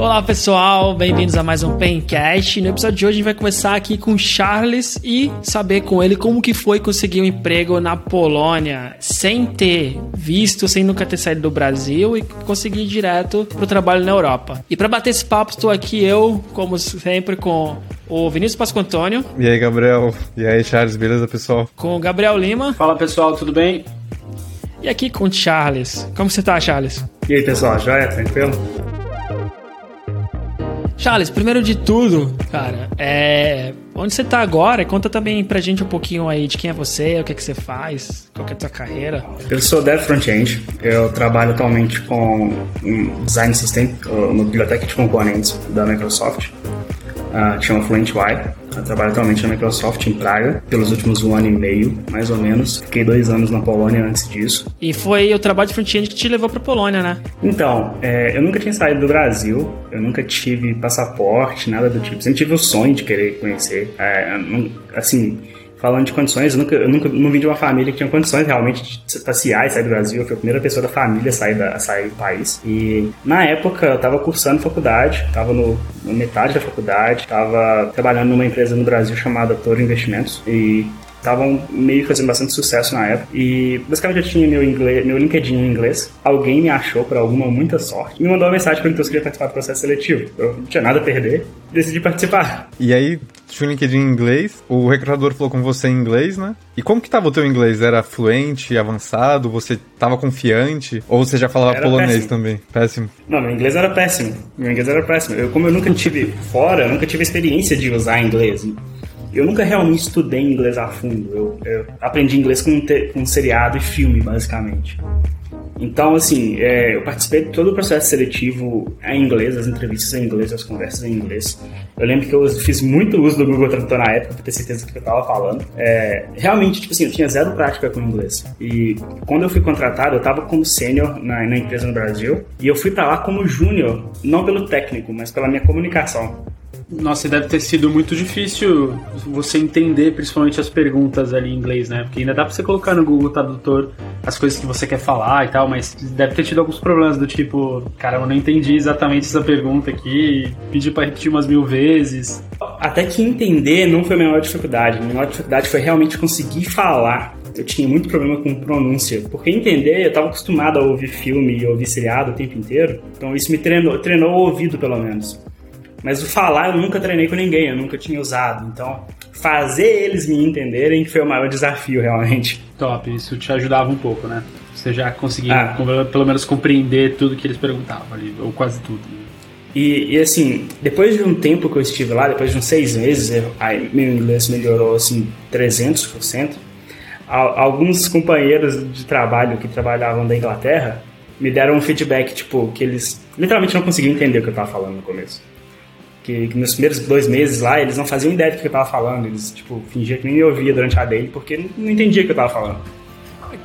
Olá pessoal, bem-vindos a mais um Pencast. No episódio de hoje a gente vai começar aqui com Charles e saber com ele como que foi conseguir um emprego na Polônia sem ter visto, sem nunca ter saído do Brasil e conseguir ir direto pro trabalho na Europa. E para bater esse papo estou aqui eu, como sempre, com o Vinícius Pasco Antônio. E aí, Gabriel? E aí, Charles, beleza, pessoal? Com o Gabriel Lima. Fala pessoal, tudo bem? E aqui com o Charles. Como você tá, Charles? E aí, pessoal, joia? Tranquilo? Charles, primeiro de tudo, cara, é. Onde você tá agora? Conta também pra gente um pouquinho aí de quem é você, o que é que você faz, qual é a tua carreira. Eu sou Dev Frontend, eu trabalho atualmente com um design system no biblioteca de componentes da Microsoft, uh, que chama Fluent UI. Eu trabalho atualmente na Microsoft em Praga pelos últimos um ano e meio, mais ou menos. Fiquei dois anos na Polônia antes disso. E foi o trabalho de front-end que te levou para Polônia, né? Então, é, eu nunca tinha saído do Brasil, eu nunca tive passaporte, nada do tipo. Sempre tive o sonho de querer conhecer. É, assim, falando de condições, eu nunca, eu nunca não vim de uma família que tinha condições realmente de passear e sair do Brasil. Eu fui a primeira pessoa da família a sair, da, a sair do país. E na época eu estava cursando faculdade, estava no, no metade da faculdade, estava trabalhando numa empresa no Brasil chamada Toro Investimentos. E estavam meio fazendo bastante sucesso na época. E basicamente eu tinha meu, inglês, meu LinkedIn em inglês. Alguém me achou, por alguma muita sorte, me mandou uma mensagem perguntando se queria participar do processo seletivo. Eu não tinha nada a perder, decidi participar. E aí, tinha o LinkedIn em inglês, o recrutador falou com você em inglês, né? E como que tava o teu inglês? Era fluente, avançado? Você tava confiante? Ou você já falava era polonês péssimo. também? Péssimo. Não, meu inglês era péssimo. Meu inglês era péssimo. Eu, como eu nunca tive fora, eu nunca tive experiência de usar inglês. Eu nunca realmente estudei inglês a fundo. Eu, eu aprendi inglês com, te, com seriado e filme, basicamente. Então, assim, é, eu participei de todo o processo seletivo em inglês, as entrevistas em inglês, as conversas em inglês. Eu lembro que eu fiz muito uso do Google Tradutor na época, pra ter certeza do que eu tava falando. É, realmente, tipo assim, eu tinha zero prática com inglês. E quando eu fui contratado, eu tava como sênior na, na empresa no Brasil. E eu fui pra lá como júnior, não pelo técnico, mas pela minha comunicação. Nossa, deve ter sido muito difícil você entender principalmente as perguntas ali em inglês, né? Porque ainda dá pra você colocar no Google Tradutor as coisas que você quer falar e tal, mas deve ter tido alguns problemas do tipo, cara, eu não entendi exatamente essa pergunta aqui, pedi pra repetir umas mil vezes. Até que entender não foi a maior dificuldade. A maior dificuldade foi realmente conseguir falar eu tinha muito problema com pronúncia, porque entender, eu estava acostumado a ouvir filme e ouvir seriado o tempo inteiro, então isso me treinou, treinou o ouvido pelo menos. Mas o falar eu nunca treinei com ninguém, eu nunca tinha usado. Então, fazer eles me entenderem foi o maior desafio, realmente. Top, isso te ajudava um pouco, né? Você já conseguia, ah. pelo menos, compreender tudo que eles perguntavam ali, ou quase tudo. E, e, assim, depois de um tempo que eu estive lá, depois de uns seis meses, aí meu inglês melhorou assim 300%. Alguns companheiros de trabalho que trabalhavam da Inglaterra me deram um feedback, tipo, que eles literalmente não conseguiam entender o que eu estava falando no começo que, que, nos primeiros dois meses lá, eles não faziam ideia do que eu tava falando. Eles, tipo, fingiam que nem me ouvia durante a dele, porque não, não entendia o que eu tava falando.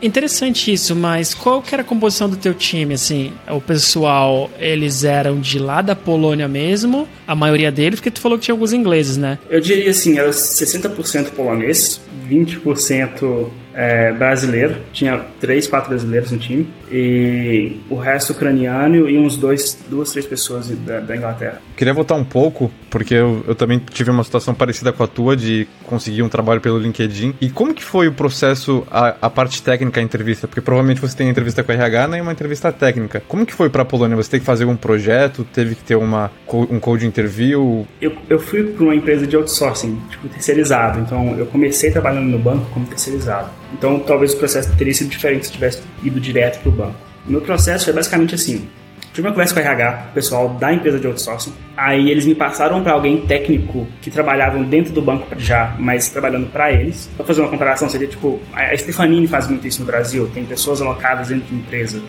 Interessante isso, mas qual que era a composição do teu time, assim? O pessoal, eles eram de lá da Polônia mesmo, a maioria deles, porque tu falou que tinha alguns ingleses, né? Eu diria assim, era 60% polonês, 20% é, brasileiro, tinha três, quatro brasileiros no time, e o resto ucraniano e uns dois, duas, três pessoas da, da Inglaterra. Queria voltar um pouco, porque eu, eu, também tive uma situação parecida com a tua, de conseguir um trabalho pelo LinkedIn. E como que foi o processo, a, a parte técnica, a entrevista? Porque provavelmente você tem entrevista com a RH, né, uma entrevista técnica. Como que foi para a Polônia? Você teve que fazer um projeto, teve que ter uma, um code interview? Eu, eu fui para uma empresa de outsourcing, tipo, terceirizado. Então, eu comecei trabalhando no banco como terceirizado. Então, talvez o processo teria sido diferente se tivesse ido direto para o banco. O meu processo foi basicamente assim. Tive uma conversa com o RH, pessoal da empresa de outsourcing. Aí eles me passaram para alguém técnico que trabalhavam dentro do banco já, mas trabalhando para eles. Para fazer uma comparação, seria tipo, a Stefanini faz muito isso no Brasil, tem pessoas alocadas dentro de empresa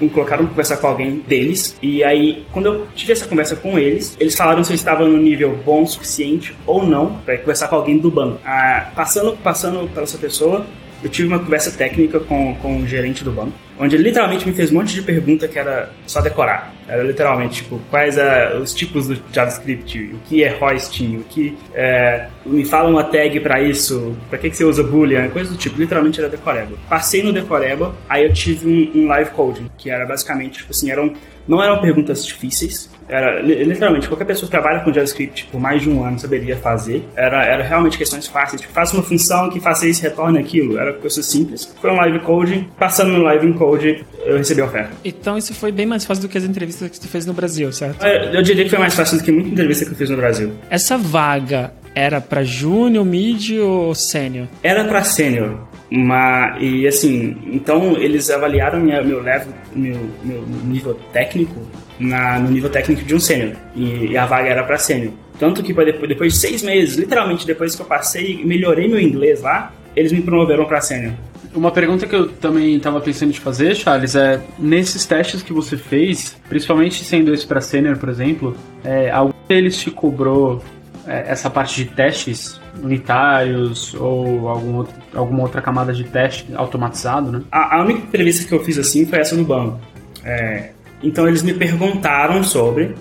me colocaram para conversar com alguém deles. E aí, quando eu tive essa conversa com eles, eles falaram se eu estava no nível bom o suficiente ou não para conversar com alguém do banco. Ah, passando, passando pela essa pessoa, eu tive uma conversa técnica com, com o gerente do banco. onde ele literalmente me fez um monte de pergunta que era só decorar. Era literalmente, tipo, quais uh, os tipos do JavaScript, o que é hoist, o que é, me fala uma tag para isso, para que, que você usa boolean, coisa do tipo, literalmente era decoreba. Passei no decoreba, aí eu tive um, um live coding, que era basicamente, tipo assim, eram não eram perguntas difíceis, era literalmente qualquer pessoa que trabalha com JavaScript por mais de um ano saberia fazer. Era, era realmente questões fáceis, tipo, faça uma função que faça isso, retorne aquilo. Era coisa simples. Foi um live code, passando no live code, eu recebi a oferta. Então isso foi bem mais fácil do que as entrevistas que tu fez no Brasil, certo? Eu, eu diria que foi mais fácil do que muita entrevista que eu fiz no Brasil. Essa vaga era para júnior, mid ou sênior? Era para sênior. Mas, e assim, então eles avaliaram minha, meu, level, meu, meu nível técnico na, no nível técnico de um sênior. E, e, a vaga era para sênior. Tanto que depois, depois de seis meses, literalmente depois que eu passei, melhorei meu inglês lá, eles me promoveram para sênior. Uma pergunta que eu também estava pensando te fazer, Charles, é nesses testes que você fez, principalmente sendo esse para sênior, por exemplo, é, algum deles te cobrou é, essa parte de testes unitários ou algum outro, alguma outra camada de teste automatizado, né? A, a única entrevista que eu fiz assim foi essa no banco. É, então eles me perguntaram sobre,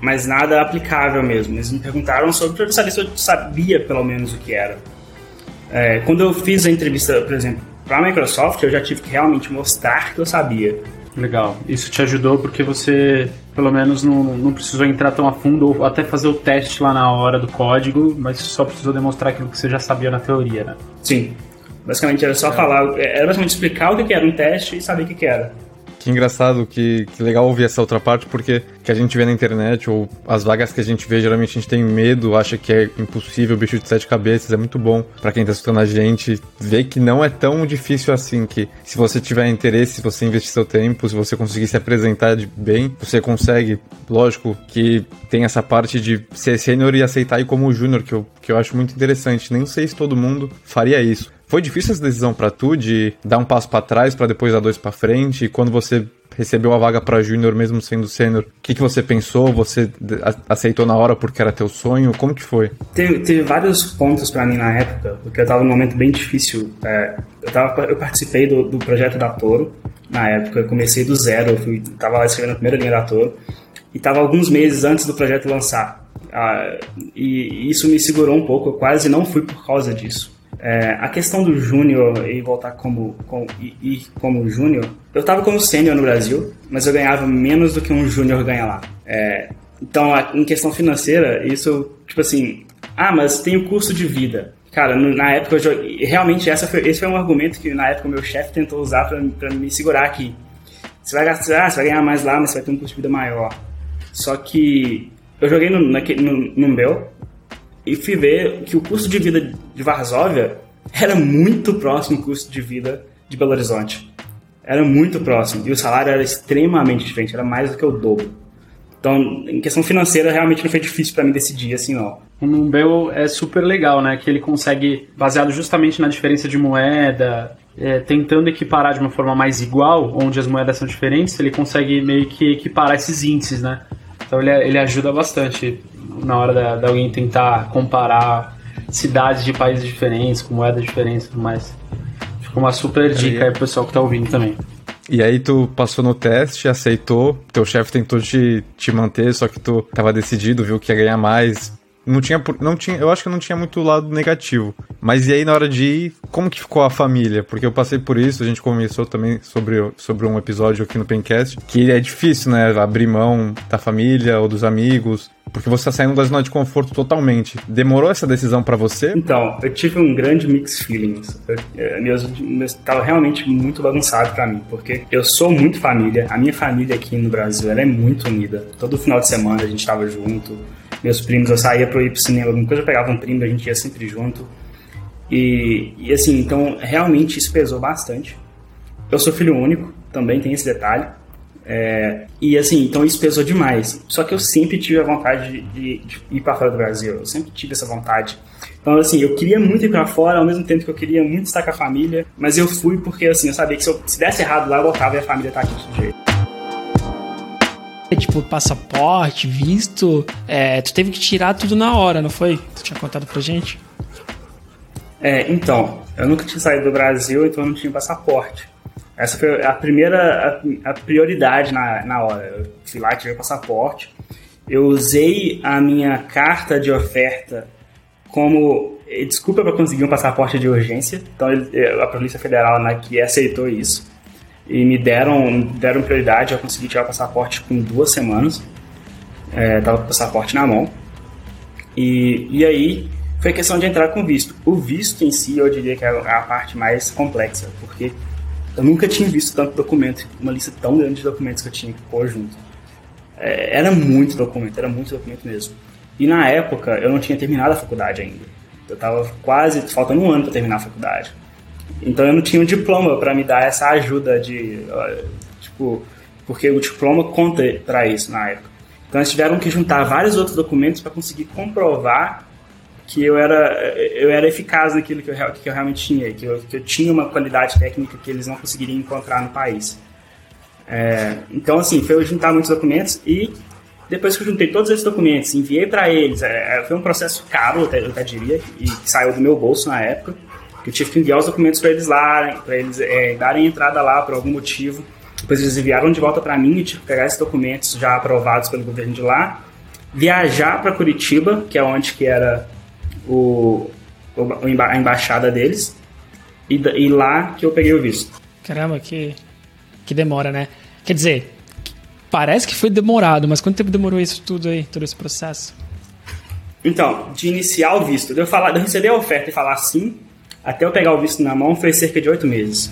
mas nada aplicável mesmo. Eles me perguntaram sobre para saber se eu sabia pelo menos o que era. É, quando eu fiz a entrevista, por exemplo, para a Microsoft, eu já tive que realmente mostrar que eu sabia. Legal. Isso te ajudou porque você, pelo menos, não, não precisou entrar tão a fundo ou até fazer o teste lá na hora do código, mas só precisou demonstrar aquilo que você já sabia na teoria, né? Sim. Basicamente era só é. falar, era basicamente explicar o que era um teste e saber o que era. Que engraçado, que, que legal ouvir essa outra parte, porque que a gente vê na internet, ou as vagas que a gente vê, geralmente a gente tem medo, acha que é impossível, bicho de sete cabeças, é muito bom para quem tá escutando a gente ver que não é tão difícil assim, que se você tiver interesse, se você investir seu tempo, se você conseguir se apresentar bem, você consegue, lógico que tem essa parte de ser sênior e aceitar ir como júnior, que eu, que eu acho muito interessante, nem sei se todo mundo faria isso. Foi difícil essa decisão para tu de dar um passo para trás para depois dar dois para frente? E quando você recebeu a vaga para júnior mesmo sendo sênior, o que, que você pensou? Você aceitou na hora porque era teu sonho? Como que foi? Teve, teve vários pontos para mim na época, porque eu tava num momento bem difícil. É, eu, tava, eu participei do, do projeto da Toro na época, eu comecei do zero, eu fui, tava lá escrevendo a primeira linha da Toro e tava alguns meses antes do projeto lançar. Ah, e isso me segurou um pouco, eu quase não fui por causa disso. É, a questão do júnior e voltar como, com, e, e como júnior, eu estava como sênior no Brasil, mas eu ganhava menos do que um júnior ganha lá. É, então, em questão financeira, isso, tipo assim, ah, mas tem o custo de vida. Cara, na época, eu joguei, realmente essa foi, esse foi um argumento que na época o meu chefe tentou usar para me segurar aqui. Você vai gastar, ah, você vai ganhar mais lá, mas você vai ter um custo de vida maior. Só que eu joguei no, naquele, no, no Bel, e fui ver que o custo de vida de Varsóvia era muito próximo do custo de vida de Belo Horizonte. Era muito próximo. E o salário era extremamente diferente, era mais do que o dobro. Então, em questão financeira, realmente não foi difícil para mim decidir assim, não. O Numbel é super legal, né? Que ele consegue, baseado justamente na diferença de moeda, é, tentando equiparar de uma forma mais igual, onde as moedas são diferentes, ele consegue meio que equiparar esses índices, né? Então ele, ele ajuda bastante na hora da, da alguém tentar comparar cidades de países diferentes, com moedas diferentes e tudo mais. Fica uma super dica aí pro pessoal que tá ouvindo também. E aí tu passou no teste, aceitou, teu chefe tentou te, te manter, só que tu tava decidido, viu que ia ganhar mais, não tinha, não tinha, eu acho que não tinha muito lado negativo. Mas e aí na hora de ir, como que ficou a família? Porque eu passei por isso, a gente começou também sobre, sobre um episódio aqui no Pencast, que é difícil, né, abrir mão da família ou dos amigos, porque você tá saindo da zona de conforto totalmente. Demorou essa decisão para você? Então, eu tive um grande mix feelings. Eu, é, meus, meus, tava realmente muito bagunçado para mim, porque eu sou muito família. A minha família aqui no Brasil, ela é muito unida. Todo final de semana a gente tava junto meus primos, eu saía para ir pro cinema, alguma coisa eu pegava um primo, a gente ia sempre junto. E, e assim, então realmente isso pesou bastante. Eu sou filho único, também tem esse detalhe. É, e assim, então isso pesou demais. Só que eu sempre tive a vontade de, de, de ir para fora do Brasil. Eu sempre tive essa vontade. Então, assim, eu queria muito ir para fora, ao mesmo tempo que eu queria muito estar com a família. Mas eu fui porque, assim, eu sabia que se, eu, se desse errado lá, eu voltava e a família tá aqui de jeito. Tipo, passaporte, visto, é, tu teve que tirar tudo na hora, não foi? Tu tinha contado pra gente? É, então, eu nunca tinha saído do Brasil, então eu não tinha passaporte. Essa foi a primeira a, a prioridade na, na hora. Eu fui lá, tirei o passaporte. Eu usei a minha carta de oferta como eh, desculpa para conseguir um passaporte de urgência. Então eh, a Polícia Federal né, que aceitou isso e me deram deram prioridade. Eu consegui tirar o passaporte com duas semanas. É, tava com o passaporte na mão. E, e aí foi questão de entrar com visto. O visto em si, eu diria que é a parte mais complexa, porque eu nunca tinha visto tanto documento, uma lista tão grande de documentos que eu tinha que pôr junto. É, era muito documento, era muito documento mesmo. E na época eu não tinha terminado a faculdade ainda. Eu estava quase faltando um ano para terminar a faculdade. Então eu não tinha um diploma para me dar essa ajuda de tipo, porque o diploma conta para isso na época. Então eles tiveram que juntar vários outros documentos para conseguir comprovar que eu era, eu era eficaz naquilo que eu, que eu realmente tinha, que eu, que eu tinha uma qualidade técnica que eles não conseguiriam encontrar no país. É, então, assim, foi eu juntar muitos documentos e depois que eu juntei todos esses documentos, enviei para eles, é, é, foi um processo caro, eu até, eu até diria, e saiu do meu bolso na época, eu tive que enviar os documentos para eles lá, para eles é, darem entrada lá por algum motivo. Depois eles enviaram de volta para mim e tive que pegar esses documentos já aprovados pelo governo de lá, viajar para Curitiba, que é onde que era o, a embaixada deles, e, e lá que eu peguei o visto. Caramba, que, que demora, né? Quer dizer, parece que foi demorado, mas quanto tempo demorou isso tudo aí, todo esse processo? Então, de iniciar o visto, de eu, falar, de eu receber a oferta e falar sim, até eu pegar o visto na mão, foi cerca de oito meses.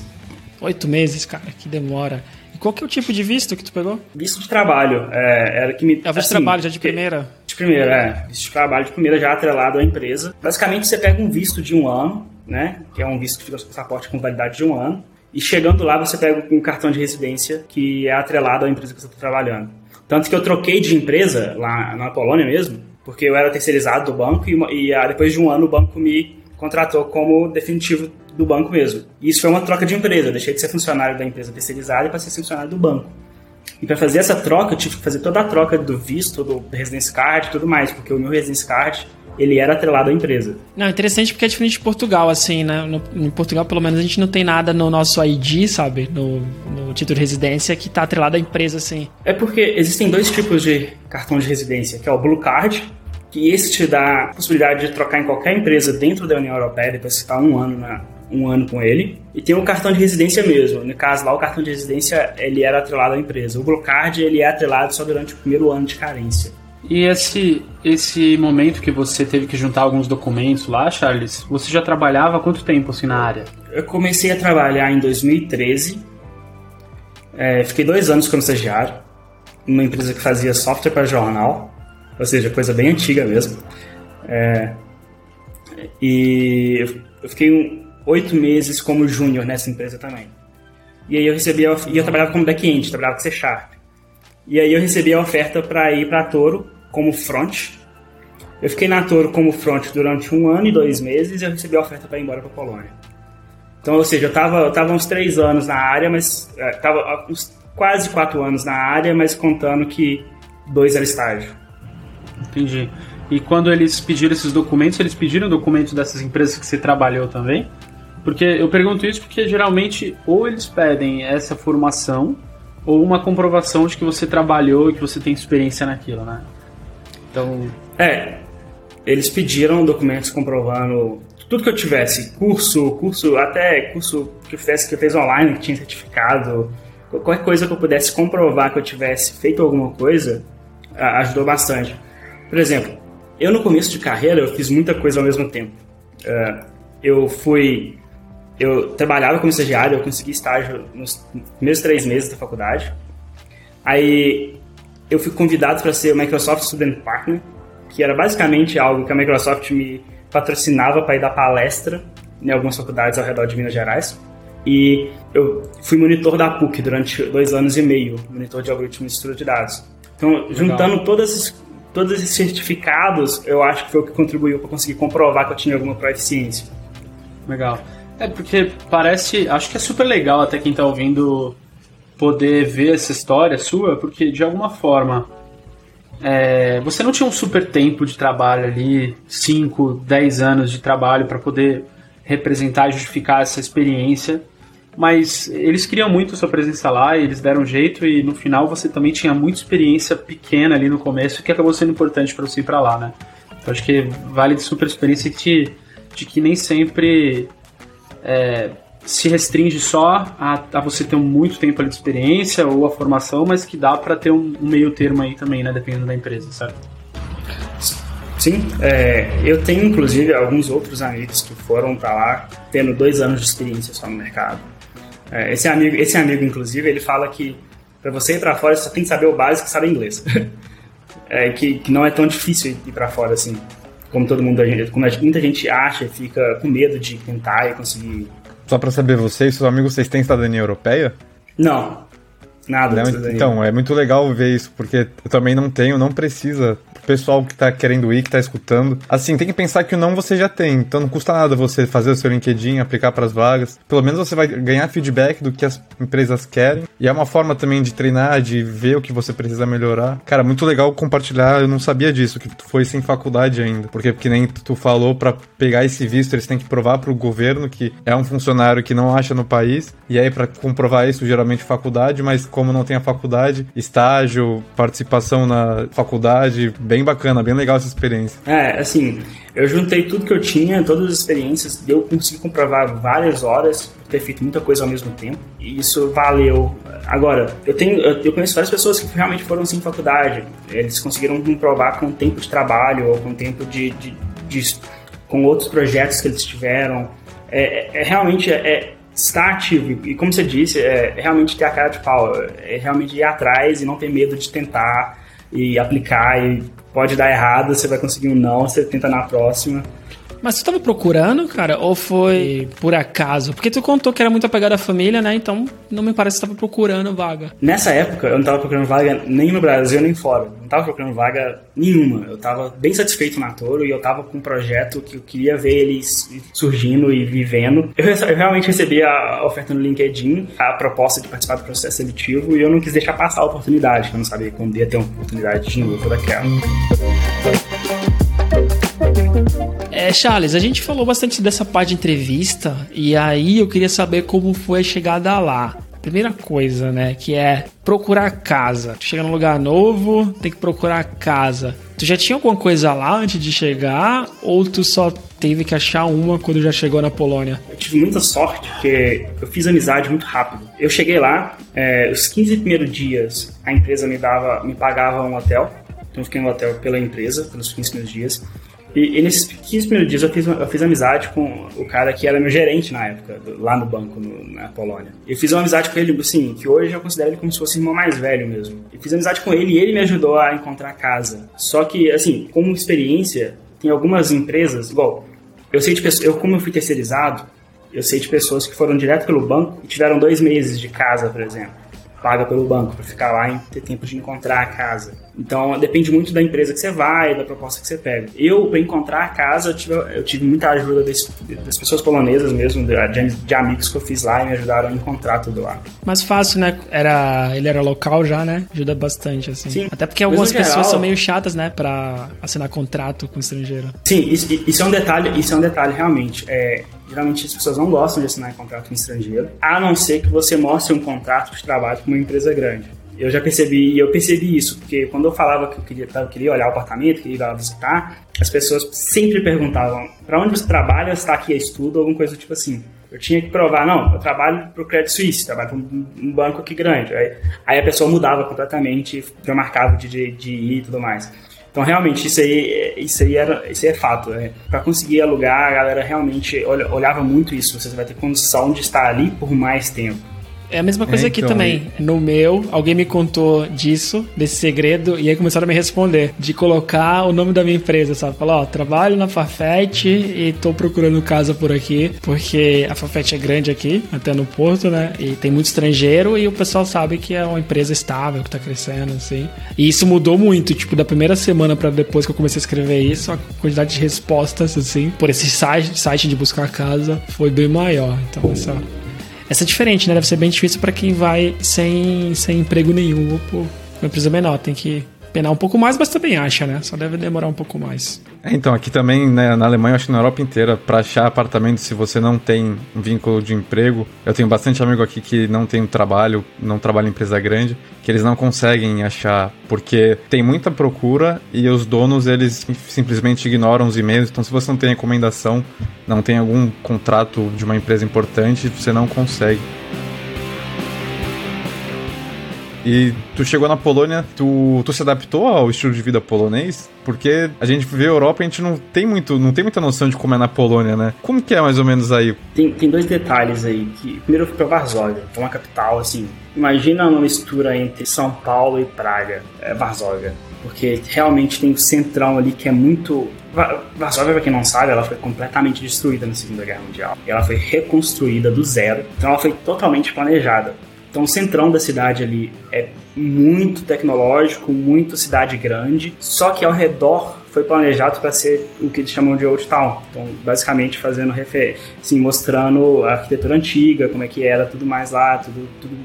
Oito meses, cara, que demora. E qual que é o tipo de visto que tu pegou? Visto de trabalho. É, era que me. É o visto assim, de trabalho, já de primeira? De primeira, é. Visto de trabalho de primeira já atrelado à empresa. Basicamente, você pega um visto de um ano, né? Que é um visto que fica seu passaporte com validade de um ano. E chegando lá, você pega um cartão de residência que é atrelado à empresa que você está trabalhando. Tanto que eu troquei de empresa lá na Polônia mesmo, porque eu era terceirizado do banco e, e depois de um ano o banco me contratou como definitivo do banco mesmo. E isso foi uma troca de empresa. Eu deixei de ser funcionário da empresa terceirizada e passei a ser funcionário do banco. E para fazer essa troca, eu tive que fazer toda a troca do visto, do residence card e tudo mais, porque o meu residence card ele era atrelado à empresa. Não, interessante porque é diferente de Portugal, assim, né? No, em Portugal, pelo menos, a gente não tem nada no nosso ID, sabe? No, no título de residência que está atrelado à empresa, assim. É porque existem dois tipos de cartão de residência, que é o Blue Card, que esse te dá a possibilidade de trocar em qualquer empresa dentro da União Europeia, depois que está um ano na, um ano com ele. E tem um cartão de residência mesmo. No caso lá, o cartão de residência ele era atrelado à empresa. O Blue Card ele é atrelado só durante o primeiro ano de carência. E esse, esse momento que você teve que juntar alguns documentos lá, Charles, você já trabalhava há quanto tempo assim na área? Eu comecei a trabalhar em 2013. É, fiquei dois anos como estagiário, numa empresa que fazia software para jornal, ou seja, coisa bem antiga mesmo. É, e eu fiquei oito meses como júnior nessa empresa também. E aí eu recebia, e eu trabalhava como back-end, trabalhava com C Sharp. E aí eu recebi a oferta para ir para Toro como front. Eu fiquei na Toro como front durante um ano e dois meses e eu recebi a oferta para ir embora para Polônia. Então, ou seja, eu estava eu tava uns três anos na área, mas é, uns quase quatro anos na área, mas contando que dois era estágio. Entendi. E quando eles pediram esses documentos, eles pediram documentos dessas empresas que você trabalhou também? Porque eu pergunto isso porque geralmente ou eles pedem essa formação ou uma comprovação de que você trabalhou e que você tem experiência naquilo, né? Então. É. Eles pediram documentos comprovando tudo que eu tivesse, curso, curso, até curso que eu fizesse, que eu fiz online, que tinha certificado, qualquer coisa que eu pudesse comprovar que eu tivesse feito alguma coisa, ajudou bastante. Por exemplo, eu no começo de carreira eu fiz muita coisa ao mesmo tempo. É, eu fui eu trabalhava como estagiário, eu consegui estágio nos primeiros três meses da faculdade. Aí eu fui convidado para ser o Microsoft Student Partner, que era basicamente algo que a Microsoft me patrocinava para ir dar palestra em algumas faculdades ao redor de Minas Gerais. E eu fui monitor da PUC durante dois anos e meio, monitor de algoritmos de estudo de dados. Então, Legal. juntando esses, todos esses certificados, eu acho que foi o que contribuiu para conseguir comprovar que eu tinha alguma proficiência. Legal. É porque parece. Acho que é super legal até quem tá ouvindo poder ver essa história sua, porque de alguma forma. É, você não tinha um super tempo de trabalho ali, 5, 10 anos de trabalho para poder representar e justificar essa experiência. Mas eles queriam muito sua presença lá, eles deram jeito e no final você também tinha muita experiência pequena ali no começo que acabou sendo importante para você ir para lá, né? Então acho que vale de super experiência de, de que nem sempre é, se restringe só a, a, você ter muito tempo ali de experiência ou a formação, mas que dá para ter um, um, meio termo aí também, né? Dependendo da empresa, certo? Sim, é, eu tenho inclusive alguns outros amigos que foram para lá tendo dois anos de experiência só no mercado. É, esse amigo, esse amigo inclusive, ele fala que para você ir para fora você tem que saber o básico e saber inglês. é, que, que, não é tão difícil ir para fora assim, como todo mundo, como muita gente acha e fica com medo de tentar e conseguir. Só para saber, vocês, seus amigos, vocês têm cidadania europeia? Não, nada. Não, então, é muito legal ver isso, porque eu também não tenho, não precisa pessoal que tá querendo ir, que tá escutando. Assim, tem que pensar que o não você já tem. Então não custa nada você fazer o seu LinkedIn, aplicar para as vagas. Pelo menos você vai ganhar feedback do que as empresas querem. E é uma forma também de treinar, de ver o que você precisa melhorar. Cara, muito legal compartilhar. Eu não sabia disso, que tu foi sem faculdade ainda. Porque, que nem tu falou, para pegar esse visto, eles têm que provar pro governo que é um funcionário que não acha no país. E aí, para comprovar isso, geralmente faculdade, mas como não tem a faculdade, estágio, participação na faculdade, bem bem bacana, bem legal essa experiência. É, assim, eu juntei tudo que eu tinha, todas as experiências, eu consegui comprovar várias horas, ter feito muita coisa ao mesmo tempo, e isso valeu. Agora, eu tenho, eu conheço várias pessoas que realmente foram sem faculdade, eles conseguiram comprovar com o tempo de trabalho ou com o tempo de, de, de com outros projetos que eles tiveram. É, é, é realmente é, é estar ativo e como você disse é realmente ter a cara de pau é realmente ir atrás e não ter medo de tentar e aplicar e pode dar errado, você vai conseguir um não, você tenta na próxima. Mas tu estava procurando, cara, ou foi por acaso? Porque tu contou que era muito apegado à família, né? Então não me parece que tu estava procurando vaga. Nessa época, eu não estava procurando vaga nem no Brasil, nem fora. Não estava procurando vaga nenhuma. Eu estava bem satisfeito na Toro e eu estava com um projeto que eu queria ver eles surgindo e vivendo. Eu, realmente recebi a oferta no LinkedIn, a proposta de participar do processo seletivo, e eu não quis deixar passar a oportunidade, eu não sabia quando ia ter uma oportunidade de novo daquela. É, Charles, a gente falou bastante dessa parte de entrevista e aí eu queria saber como foi a chegada lá. Primeira coisa, né, que é procurar casa. Tu chega num lugar novo, tem que procurar casa. Tu já tinha alguma coisa lá antes de chegar ou tu só teve que achar uma quando já chegou na Polônia? Eu tive muita sorte porque eu fiz amizade muito rápido. Eu cheguei lá, é, os 15 primeiros dias a empresa me dava, me pagava um hotel. Então eu fiquei no hotel pela empresa pelos 15 primeiros dias. E, e, nesses 15 primeiros dias eu fiz, eu fiz amizade com o cara que era meu gerente na época, lá no banco, no, na Polônia. Eu fiz uma amizade com ele, assim, que hoje eu considero ele como se fosse irmão mais velho mesmo. Eu fiz amizade com ele e ele me ajudou a encontrar casa. Só que, assim, como experiência, tem algumas empresas, igual, eu sei de pessoas, eu como eu fui terceirizado, eu sei de pessoas que foram direto pelo banco e tiveram dois meses de casa, por exemplo paga pelo banco para ficar lá e ter tempo de encontrar a casa. Então depende muito da empresa que você vai, da proposta que você pega. Eu, para encontrar a casa, eu tive, eu tive muita ajuda desse, das pessoas polonesas mesmo, de, de, amigos que eu fiz lá e me ajudaram a encontrar tudo lá. Mais fácil, né? Era, ele era local já, né? Ajuda bastante, assim. Sim. Até porque algumas pessoas geral, são meio chatas, né? Para assinar contrato com estrangeiro. Sim, isso, isso, é um detalhe, isso é um detalhe realmente. É, Geralmente as pessoas não gostam de assinar contrato com estrangeiro, a não ser que você mostre um contrato de trabalho com uma empresa grande. Eu já percebi, e eu percebi isso, porque quando eu falava que eu queria, eu queria olhar o apartamento, queria ir lá visitar, as pessoas sempre perguntavam: para onde você trabalha? Está aqui a estudo? Alguma coisa tipo assim. Eu tinha que provar, não, eu trabalho para o Credit Suisse, trabalho para um, banco aqui grande. Aí, aí, a pessoa mudava completamente, já marcava de, de, de ir e tudo mais. Então, realmente, isso aí, isso aí, era, isso aí é fato. Né? Para conseguir alugar, a galera realmente olhava muito isso. Você vai ter condição de estar ali por mais tempo. É a mesma coisa é, aqui então, também. No meu, alguém me contou disso, desse segredo, e aí começaram a me responder. De colocar o nome da minha empresa, sabe? Falar, ó, trabalho na Farfetch e tô procurando casa por aqui, porque a Farfetch é grande aqui, até no Porto, né? E tem muito estrangeiro e o pessoal sabe que é uma empresa estável, que tá crescendo, assim. E isso mudou muito, tipo, da primeira semana para depois que eu comecei a escrever isso, a quantidade de respostas, assim, por esse site, site de buscar casa foi bem maior. Então, essa essa é diferente, né? Deve ser bem difícil para quem vai sem, sem emprego nenhum ou uma empresa menor. Tem que penar um pouco mais, mas também acha, né? Só deve demorar um pouco mais. É, então, aqui também, né, na Alemanha, acho que na Europa inteira, para achar apartamento, se você não tem um vínculo de emprego, eu tenho bastante amigo aqui que não tem trabalho, não trabalha em empresa grande, que eles não conseguem achar, porque tem muita procura e os donos, eles simplesmente ignoram os e-mails. Então, se você não tem recomendação, não tem algum contrato de uma empresa importante, você não consegue. E tu chegou na Polônia, tu, tu se adaptou ao estilo de vida polonês? Porque a gente vê a Europa e a gente não tem, muito, não tem muita noção de como é na Polônia, né? Como que é mais ou menos aí? Tem, tem dois detalhes aí. Que, primeiro eu fui pra Varsóvia, que é uma capital, assim. Imagina uma mistura entre São Paulo e Praga, é Varsóvia. Porque realmente tem o centrão ali que é muito Varsóvia, para quem não sabe, ela foi completamente destruída na Segunda Guerra Mundial. Ela foi reconstruída do zero. Então ela foi totalmente planejada. Então o centrão da cidade ali é muito tecnológico, muito cidade grande, só que ao redor foi planejado para ser o que eles chamam de Old Town. Então, basicamente fazendo assim, mostrando a arquitetura antiga, como é que era tudo mais lá, tudo, tudo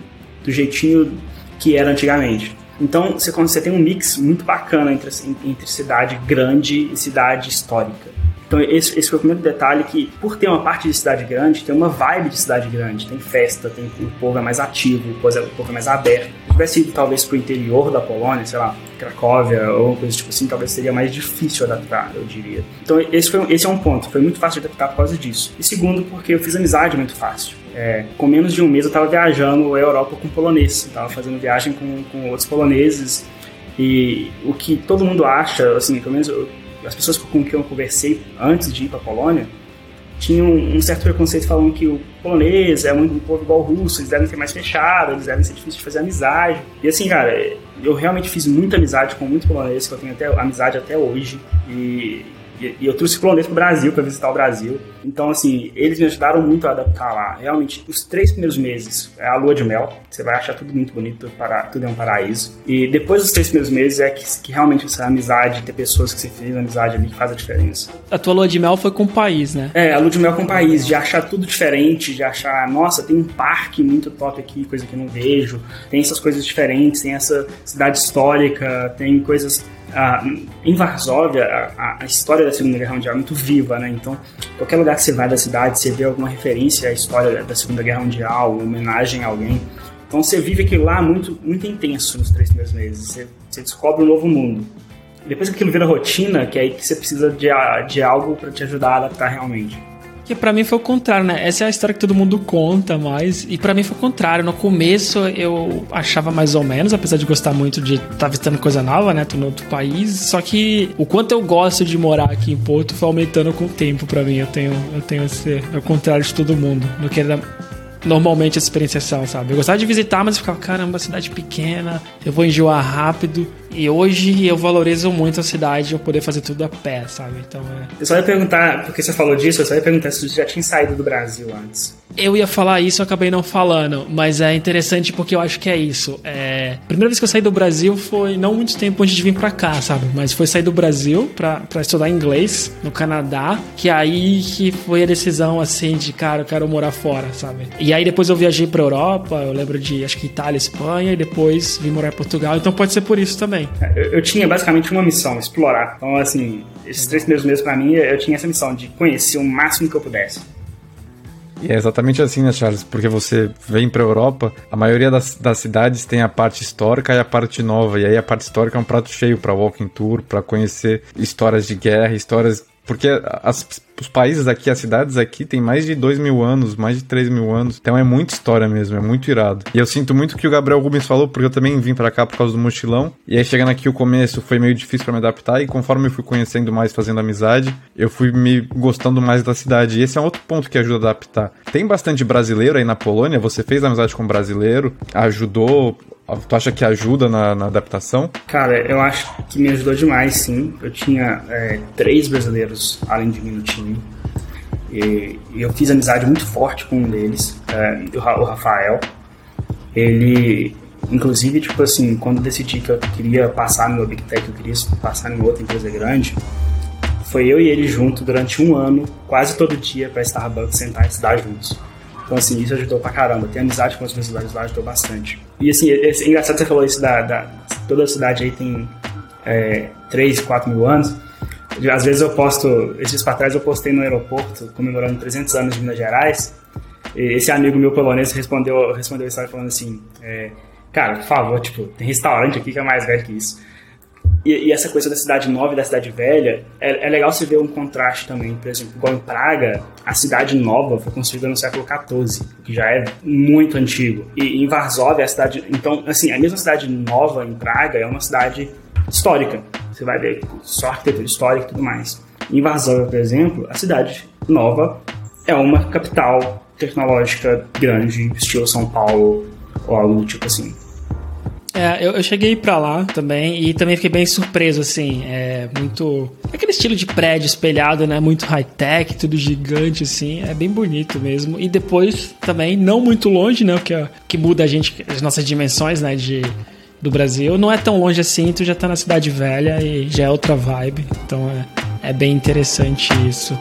do jeitinho que era antigamente. Então, você, você tem um mix muito bacana entre, entre cidade grande e cidade histórica. Então esse, esse foi o primeiro detalhe que, por ter uma parte de cidade grande, tem uma vibe de cidade grande, tem festa, tem o povo é mais ativo, o povo é, é mais aberto. Se tivesse ido talvez pro interior da Polônia, sei lá, Cracóvia ou coisa tipo assim, talvez seria mais difícil adaptar, eu diria. Então esse, foi, esse é um ponto, foi muito fácil de adaptar por causa disso. E segundo, porque eu fiz amizade muito fácil. É, com menos de um mês eu estava viajando a Europa com polonês, estava fazendo viagem com, com outros poloneses e o que todo mundo acha, assim, pelo menos eu, as pessoas com quem eu conversei antes de ir para a Polônia tinham um certo preconceito falando que o polonês é muito um povo igual ao russo, eles devem ser mais fechados, eles devem ser difíceis de fazer amizade. E assim, cara, eu realmente fiz muita amizade com muitos poloneses, que eu tenho até amizade até hoje. E e, eu trouxe polonês pro Brasil para visitar o Brasil. Então, assim, eles me ajudaram muito a adaptar lá. Realmente, os três primeiros meses é a lua de mel. Você vai achar tudo muito bonito, para, tudo é um paraíso. E depois dos três primeiros meses é que, que realmente essa amizade, ter pessoas que você fez amizade ali que faz a diferença. A tua lua de mel foi com o país, né? É, a lua de mel com o país, de achar tudo diferente, de achar, nossa, tem um parque muito top aqui, coisa que eu não vejo. Tem essas coisas diferentes, tem essa cidade histórica, tem coisas ah, em Varsóvia, a, a, história da Segunda Guerra Mundial é muito viva, né? Então, qualquer lugar que você vai da cidade, você vê alguma referência à história da Segunda Guerra Mundial, homenagem a alguém. Então, você vive aquilo lá muito, muito intenso nos três primeiros meses. Você, você descobre um novo mundo. Depois que aquilo vira rotina, que é aí que você precisa de, de algo para te ajudar a adaptar realmente. Que para mim foi o contrário, né? Essa é a história que todo mundo conta mais. E para mim foi o contrário. No começo eu achava mais ou menos, apesar de gostar muito de estar tá visitando coisa nova, né? Tô no outro país. Só que o quanto eu gosto de morar aqui em Porto foi aumentando com o tempo para mim. Eu tenho, eu tenho esse. É o contrário de todo mundo. No que era normalmente a experienciação, sabe? Eu gostava de visitar, mas eu ficava, caramba, cidade pequena, eu vou enjoar rápido. E hoje eu valorizo muito a cidade eu poder fazer tudo a pé, sabe? Então é. Eu só ia perguntar, porque você falou disso, eu só ia perguntar se você já tinha saído do Brasil antes. Eu ia falar isso, eu acabei não falando, mas é interessante porque eu acho que é isso. É... A primeira vez que eu saí do Brasil foi não muito tempo antes de vir pra cá, sabe? Mas foi sair do Brasil pra, pra estudar inglês no Canadá, que aí que foi a decisão assim de, cara, eu quero morar fora, sabe? E aí depois eu viajei pra Europa, eu lembro de, acho que Itália, Espanha, e depois vim morar em Portugal, então pode ser por isso também também. Eu, eu, tinha basicamente uma missão, explorar. Então, assim, esses três primeiros meses para mim, eu tinha essa missão de conhecer o máximo que eu pudesse. E é exatamente assim, né, Charles? Porque você vem pra Europa, a maioria das, das cidades tem a parte histórica e a parte nova. E aí a parte histórica é um prato cheio para walking tour, para conhecer histórias de guerra, histórias porque as, os países aqui, as cidades aqui, tem mais de 2 mil anos, mais de 3 mil anos. Então é muita história mesmo, é muito irado. E eu sinto muito que o Gabriel Rubens falou, porque eu também vim para cá por causa do mochilão. E aí chegando aqui o começo foi meio difícil para me adaptar. E conforme eu fui conhecendo mais, fazendo amizade, eu fui me gostando mais da cidade. E esse é outro ponto que ajuda a adaptar. Tem bastante brasileiro aí na Polônia, você fez amizade com um brasileiro, ajudou Tu acha que ajuda na, na, adaptação? Cara, eu acho que me ajudou demais, sim. Eu tinha é, três brasileiros além de mim no time. E, e, eu fiz amizade muito forte com um deles, é, o Rafael. Ele, inclusive, tipo assim, quando eu decidi que eu queria passar no Big Tech, eu queria passar em outra empresa grande, foi eu e ele junto durante um ano, quase todo dia, para Starbucks sentar e estudar juntos. Então, assim, isso ajudou pra caramba. Ter amizade com as universidades lá ajudou bastante. E, assim, é, é engraçado você falou isso da, da... Toda cidade aí tem, é, 3, 4 mil anos. Às vezes eu posto, esses para trás eu postei no aeroporto comemorando 300 anos de Minas Gerais. Esse amigo meu polonês respondeu, respondeu a história falando assim: é, Cara, por favor, tipo, tem restaurante aqui que é mais velho que isso. E, e, essa coisa da cidade nova e da cidade velha, é, é, legal você ver um contraste também. Por exemplo, igual em Praga, a cidade nova foi construída no século XIV, que já é muito antigo. E em Varsóvia, a cidade. Então, assim, a mesma cidade nova em Praga é uma cidade histórica. Você vai ver só arquitetura histórica e tudo mais. Em Varsóvia, por exemplo, a cidade nova é uma capital tecnológica grande, estilo São Paulo, ou algo tipo assim. É, eu, eu cheguei para lá também e também fiquei bem surpreso, assim. É muito. Aquele estilo de prédio espelhado, né? Muito high-tech, tudo gigante, assim. É bem bonito mesmo. E depois também, não muito longe, né? O que, que muda a gente, as nossas dimensões, né? De, do Brasil. Não é tão longe assim, tu já tá na cidade velha e já é outra vibe. Então é, é bem interessante isso.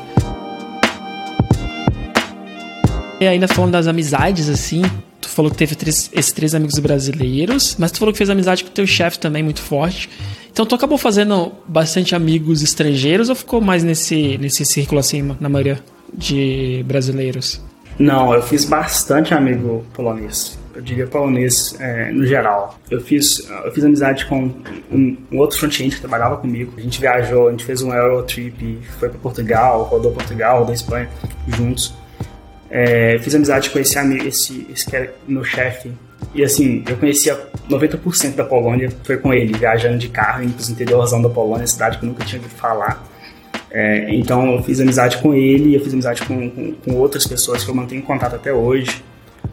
E ainda falando das amizades, assim, tu falou que teve três, esses três amigos brasileiros, mas tu falou que fez amizade com teu chefe também muito forte. Então tu acabou fazendo bastante amigos estrangeiros ou ficou mais nesse, nesse círculo assim, na maioria de brasileiros? Não, eu fiz bastante amigo polonês. Eu diria polonês é, no geral. Eu fiz, eu fiz amizade com um, um outro front-end que trabalhava comigo. A gente viajou, a gente fez um Eurotrip, foi para Portugal, rodou Portugal, rodou Espanha juntos. É, fiz amizade com esse amigo, esse, esse que é meu chefe. E assim, eu conhecia 90% da Polônia, foi com ele, viajando de carro, indo para os interiorzão da Polônia, cidade que eu nunca tinha ouvido falar. É, então eu fiz amizade com ele, eu fiz amizade com, com, com outras pessoas que eu mantenho contato até hoje.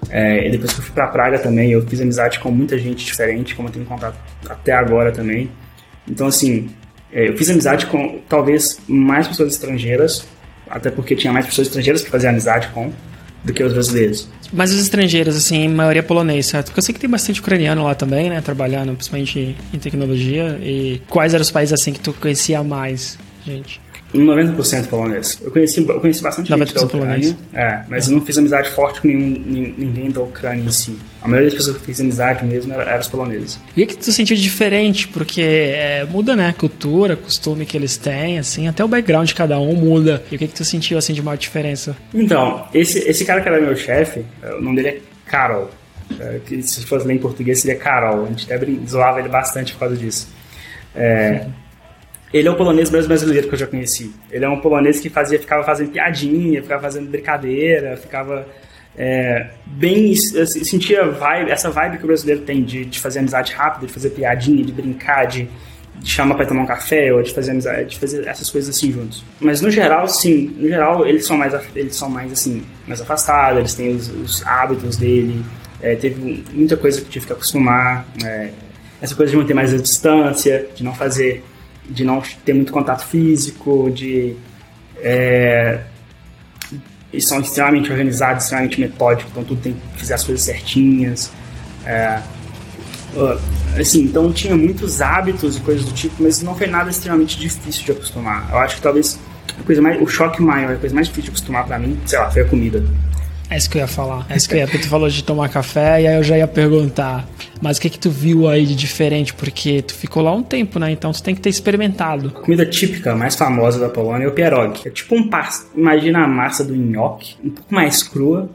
É, depois que eu fui para Praga também, eu fiz amizade com muita gente diferente, que eu mantenho contato até agora também. Então assim, é, eu fiz amizade com talvez mais pessoas estrangeiras, até porque tinha mais pessoas estrangeiras que faziam amizade com do que os brasileiros. Mas os estrangeiros, assim, maioria polonês, certo? Porque eu sei que tem bastante ucraniano lá também, né? Trabalhando, principalmente em tecnologia. E quais eram os países, assim, que tu conhecia mais, gente? 90% polonês. Eu conheci, eu conheci bastante gente da Ucrânia, polonês. É, mas eu não fiz amizade forte com nenhum, ninguém da Ucrânia em si. A maioria das pessoas que fiz amizade mesmo eram, eram os poloneses. E o que tu sentiu diferente? Porque é, muda, né? Cultura, costume que eles têm, assim, até o background de cada um muda. E o que, que tu sentiu, assim, de maior diferença? Então, esse, esse cara que era meu chefe, o nome dele é Carol. É, que se fosse ler em português seria Carol. A gente até zoava ele bastante por causa disso. É... Ele é o polonês mais brasileiro que eu já conheci. Ele é um polonês que fazia, ficava fazendo piadinha, ficava fazendo brincadeira, ficava é, bem. sentia vibe, essa vibe que o brasileiro tem de, de fazer amizade rápida, de fazer piadinha, de brincar, de, de chamar para tomar um café ou de fazer amizade, de fazer essas coisas assim juntos. Mas no geral, sim, no geral eles são mais, eles são mais assim, mais afastados, eles têm os, os hábitos dele. É, teve muita coisa que tive que acostumar. É, essa coisa de manter mais a distância, de não fazer de não ter muito contato físico, de é, eles são extremamente organizados, extremamente metódicos, então tudo tem que fazer as coisas certinhas. É, assim, então tinha muitos hábitos e coisas do tipo, mas não foi nada extremamente difícil de acostumar. Eu acho que talvez a coisa mais, o choque maior, a coisa mais difícil de acostumar para mim, sei lá, foi a comida. É isso que eu ia falar. É isso que eu ia, porque tu falou de tomar café e aí eu já ia perguntar. Mas o que que tu viu aí de diferente? Porque tu ficou lá um tempo, né? Então tu tem que ter experimentado. A comida típica, mais famosa da Polônia é o pierogi. É tipo um pastel. Imagina a massa do nhoque, um pouco mais crua,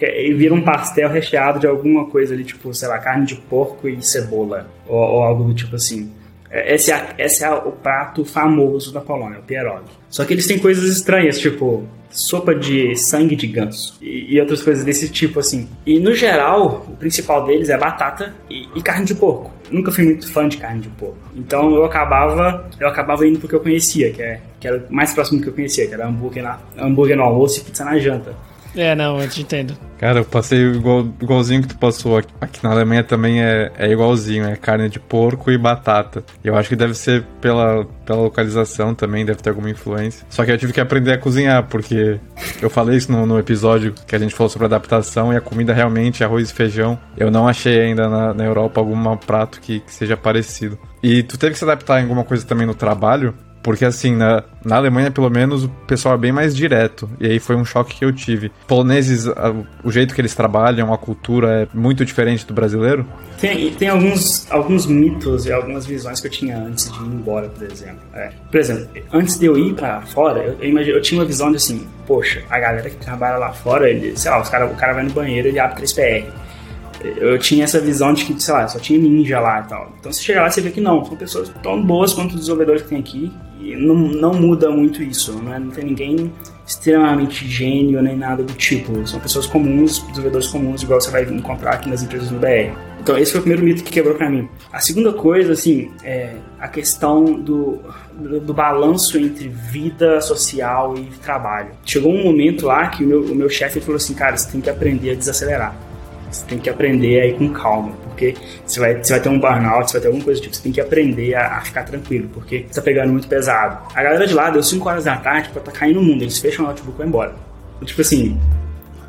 e vira um pastel recheado de alguma coisa ali, tipo, sei lá, carne de porco e cebola. Ou, ou algo do tipo assim. Esse é, esse é o prato famoso da Polônia, o pierogi. Só que eles têm coisas estranhas, tipo sopa de sangue de ganso e, e, outras coisas desse tipo assim. E no geral, o principal deles é batata e, e, carne de porco. Nunca fui muito fã de carne de porco. Então eu acabava, eu acabava indo porque eu conhecia, que, é, que era mais próximo que eu conhecia, que era hambúrguer, na, hambúrguer no almoço e pizza na janta. É, não, eu te entendo. Cara, eu passei igual, igualzinho que tu passou aqui, aqui na Alemanha também é, é igualzinho, é carne de porco e batata. Eu acho que deve ser pela, pela localização também, deve ter alguma influência. Só que eu tive que aprender a cozinhar, porque eu falei isso no, no episódio que a gente falou sobre adaptação e a comida realmente, arroz e feijão. Eu não achei ainda na, na Europa algum prato que, que seja parecido. E tu teve que se adaptar em alguma coisa também no trabalho? Porque assim, na, na Alemanha, pelo menos, o pessoal é bem mais direto. E aí foi um choque que eu tive. Poloneses, o jeito que eles trabalham, a cultura é muito diferente do brasileiro? Tem, tem alguns, alguns mitos e algumas visões que eu tinha antes de ir embora, por exemplo. É, por exemplo, antes de eu ir pra fora, eu, eu, imagine, eu tinha uma visão de assim, poxa, a galera que trabalha lá fora, ele, sei lá, os cara, o cara vai no banheiro, ele abre 3PR eu tinha essa visão de que, sei lá, só tinha ninja lá e tal. Então você chega lá você vê que não, são pessoas tão boas quanto os desenvolvedores que tem aqui e não, não muda muito isso, não, é, não tem ninguém extremamente gênio nem nada do tipo. São pessoas comuns, desenvolvedores comuns, igual você vai encontrar aqui nas empresas no BR. Então esse foi o primeiro mito que quebrou para mim. A segunda coisa, assim, é a questão do, do, do, balanço entre vida social e trabalho. Chegou um momento lá que o meu, o meu chefe falou assim, cara, você tem que aprender a desacelerar. Você tem que aprender aí com calma, porque você vai, você vai ter um burnout, você vai ter alguma coisa do tipo, você tem que aprender a, a ficar tranquilo, porque tá pegando muito pesado. A galera de lá deu 5 horas da tarde pra tá caindo no mundo, eles fecham o notebook e vão embora. Tipo assim,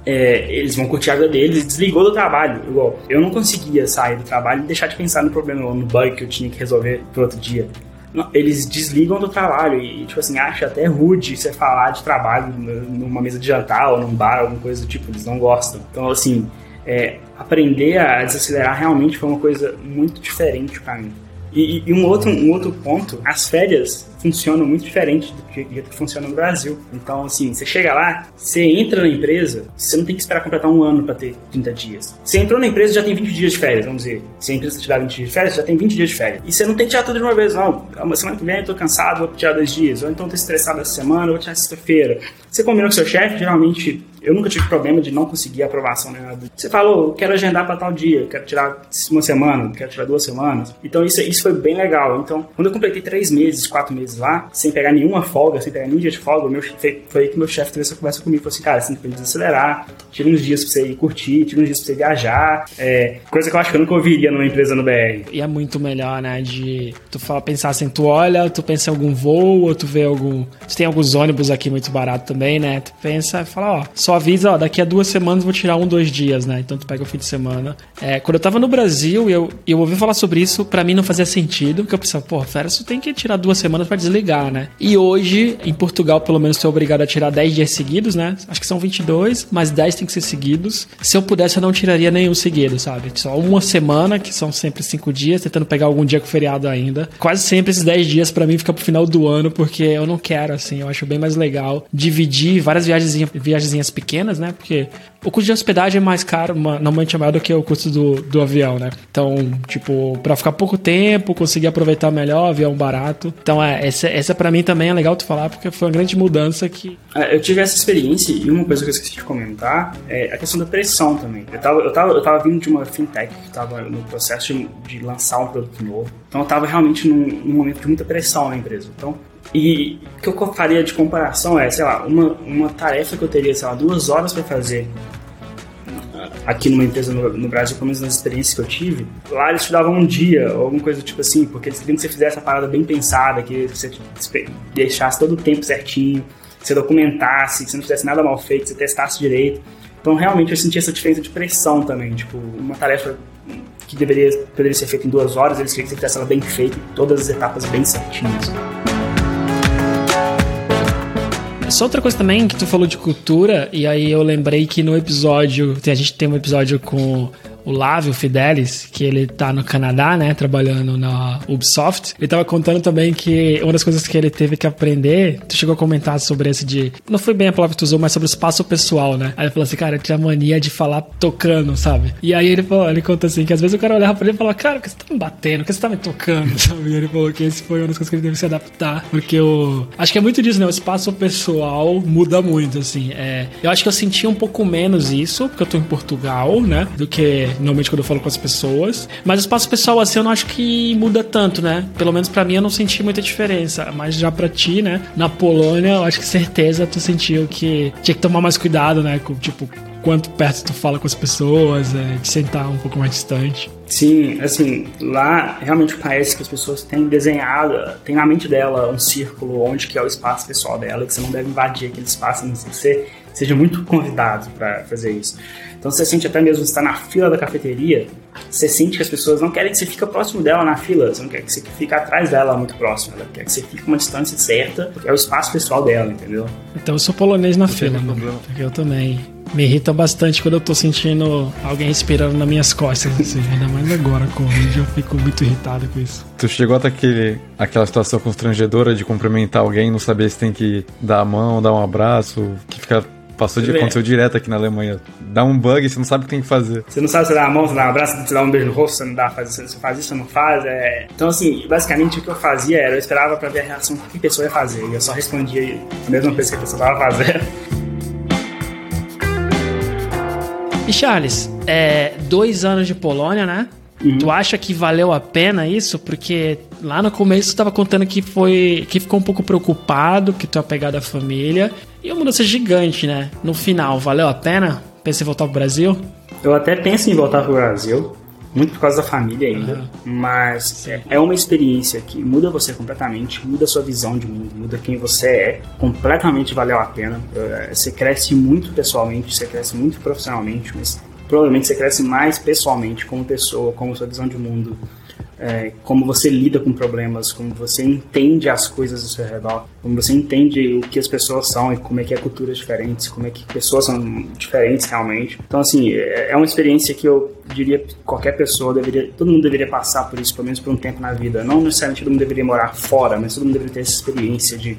é, eles vão curtir a vida deles, desligou do trabalho. Igual, eu não conseguia sair do trabalho e deixar de pensar no problema, no bug que eu tinha que resolver pro outro dia. Não, eles desligam do trabalho e, tipo assim, acha até rude você falar de trabalho numa mesa de jantar ou num bar, alguma coisa do tipo, eles não gostam. Então, assim, é, aprender a desacelerar realmente foi uma coisa muito diferente para mim. E, e, um, outro, um outro ponto, as férias funcionam muito diferente do que, que funciona no Brasil. Então, assim, você chega lá, você entra na empresa, você não tem que esperar completar um ano para ter 30 dias. Você entrou na empresa já tem 20 dias de férias, vamos dizer. Se a empresa te dá 20 dias de férias, já tem 20 dias de férias. E você não tem que tirar tudo de uma vez, não. Uma semana que vem eu tô cansado, vou tirar dois dias. Ou então tô estressado essa semana, vou tirar sexta-feira. Você combina com seu chefe, geralmente eu nunca tive problema de não conseguir aprovação nem nada. Você falou, quero agendar para tal dia, quero tirar uma semana, quero tirar duas semanas. Então isso, isso foi bem legal. Então, quando eu completei três meses, quatro meses lá, sem pegar nenhuma folga, sem pegar nenhum dia de folga, meu, foi, foi aí que meu chefe teve essa conversa comigo. Falou assim, cara, você tem que desacelerar, tira uns dias pra você ir curtir, tira uns dias pra você viajar. É, coisa que eu acho que eu nunca ouviria numa empresa no BR. E é muito melhor, né? De tu fala, pensar assim, tu olha, tu pensa em algum voo, ou tu vê algum. Tu tem alguns ônibus aqui muito barato também, né? Tu pensa e fala, ó, só avisa, ó, daqui a duas semanas vou tirar um, dois dias, né? Então tu pega o fim de semana. É, quando eu tava no Brasil eu, eu ouvi falar sobre isso, para mim não fazia sentido, porque eu pensava, pô, férias tu tem que tirar duas semanas para desligar, né? E hoje, em Portugal, pelo menos, tu é obrigado a tirar 10 dias seguidos, né? Acho que são 22, mas 10 tem que ser seguidos. Se eu pudesse, eu não tiraria nenhum seguido, sabe? Só uma semana, que são sempre cinco dias, tentando pegar algum dia com feriado ainda. Quase sempre esses 10 dias para mim fica pro final do ano, porque eu não quero, assim, eu acho bem mais legal dividir várias viagens, viagens pequenas, né? Porque o custo de hospedagem é mais caro, normalmente é maior do que o custo do, do avião, né? Então, tipo, para ficar pouco tempo, conseguir aproveitar melhor, avião barato. Então, é, essa, essa para mim também é legal tu falar, porque foi uma grande mudança que. É, eu tive essa experiência e uma coisa que eu esqueci de comentar é a questão da pressão também. Eu tava, eu tava, eu tava vindo de uma fintech que tava no processo de, de lançar um produto novo. Então, eu tava realmente num, num momento de muita pressão na empresa. Então, e o que eu faria de comparação é, sei lá, uma, uma tarefa que eu teria, sei lá, duas horas para fazer aqui numa empresa no, no, Brasil, pelo menos nas experiências que eu tive, lá eles te davam um dia, ou alguma coisa tipo assim, porque eles queriam que você fizesse a parada bem pensada, que você deixasse todo o tempo certinho, que você documentasse, que você não fizesse nada mal feito, que você testasse direito. Então, realmente, eu senti essa diferença de pressão também. Tipo, uma tarefa que deveria, poderia ser feita em duas horas, eles queriam que você fizesse ela bem feita, todas as etapas bem certinhas. Só outra coisa também que tu falou de cultura, e aí eu lembrei que no episódio, a gente tem um episódio com o Lávio Fidelis, que ele tá no Canadá, né, trabalhando na Ubisoft. Ele tava contando também que uma das coisas que ele teve que aprender, tu chegou a comentar sobre esse de, não foi bem a palavra que tu usou, mas sobre o espaço pessoal, né? Aí ele falou assim, cara, eu tinha mania de falar tocando, sabe? E aí ele falou, ele conta assim, que às vezes o cara olhava pra ele e falava, cara, que você tá me batendo, que você tá me tocando, sabe? E ele falou que esse foi uma das coisas que ele teve que se adaptar, porque o... Acho que é muito disso, né? O espaço pessoal muda muito, assim. É... Eu acho que eu senti um pouco menos isso, porque eu tô em Portugal, né? Do que normalmente quando eu falo com as pessoas. Mas o espaço pessoal, assim, eu não acho que muda tanto, né? Pelo menos para mim eu não senti muita diferença. Mas já pra ti, né? Na Polônia, eu acho que certeza tu sentiu que tinha que tomar mais cuidado, né? Com, tipo, quanto perto tu fala com as pessoas, é, de sentar um pouco mais distante. Sim, assim, lá realmente parece que as pessoas têm desenhado, tem na mente dela um círculo onde que é o espaço pessoal dela, que você não deve invadir aquele espaço, não sei, você seja muito convidado para fazer isso. Então você sente até mesmo estar na fila da cafeteria, você sente que as pessoas não querem que você fique próximo dela na fila, você não quer que você fique atrás dela muito próximo, ela quer que você fique uma distância certa, porque é o espaço pessoal dela, entendeu? Então eu sou polonês na fila, mano, porque eu também me irrita bastante quando eu tô sentindo alguém respirando nas minhas costas, assim, ainda mais agora com eu fico muito irritado com isso. Tu chegou até aquele, aquela situação constrangedora de cumprimentar alguém, não saber se tem que dar a mão, dar um abraço, que fica Passou de, aconteceu direto aqui na Alemanha. Dá um bug, você não sabe o que tem que fazer. Você não sabe se dá a mão, se dá um abraço, se dá um beijo no rosto, você não dá, você faz isso, você não faz. É... Então, assim, basicamente o que eu fazia era eu esperava pra ver a reação que a pessoa ia fazer. E eu só respondia a mesma coisa que a pessoa tava fazendo. E Charles, é, dois anos de Polônia, né? Uhum. Tu acha que valeu a pena isso? Porque lá no começo tu tava contando que foi. que ficou um pouco preocupado, que tu é apegado à família. E uma mudança gigante, né? No final, valeu a pena? Pensa em voltar pro Brasil? Eu até penso em voltar pro Brasil, muito por causa da família ainda, uhum. mas é uma experiência que muda você completamente, muda a sua visão de mundo, muda quem você é, completamente valeu a pena. Eh, você cresce muito pessoalmente, você cresce muito profissionalmente, mas provavelmente você cresce mais pessoalmente como pessoa, como sua visão de mundo, é, como você lida com problemas, como você entende as coisas ao seu redor, como você entende o que as pessoas são e como é que é culturas diferentes, como é que pessoas são diferentes realmente. Então, assim, é, é uma experiência que eu diria que qualquer pessoa deveria, todo mundo deveria passar por isso, pelo menos por um tempo na vida. Não necessariamente todo mundo deveria morar fora, mas todo mundo deveria ter essa experiência de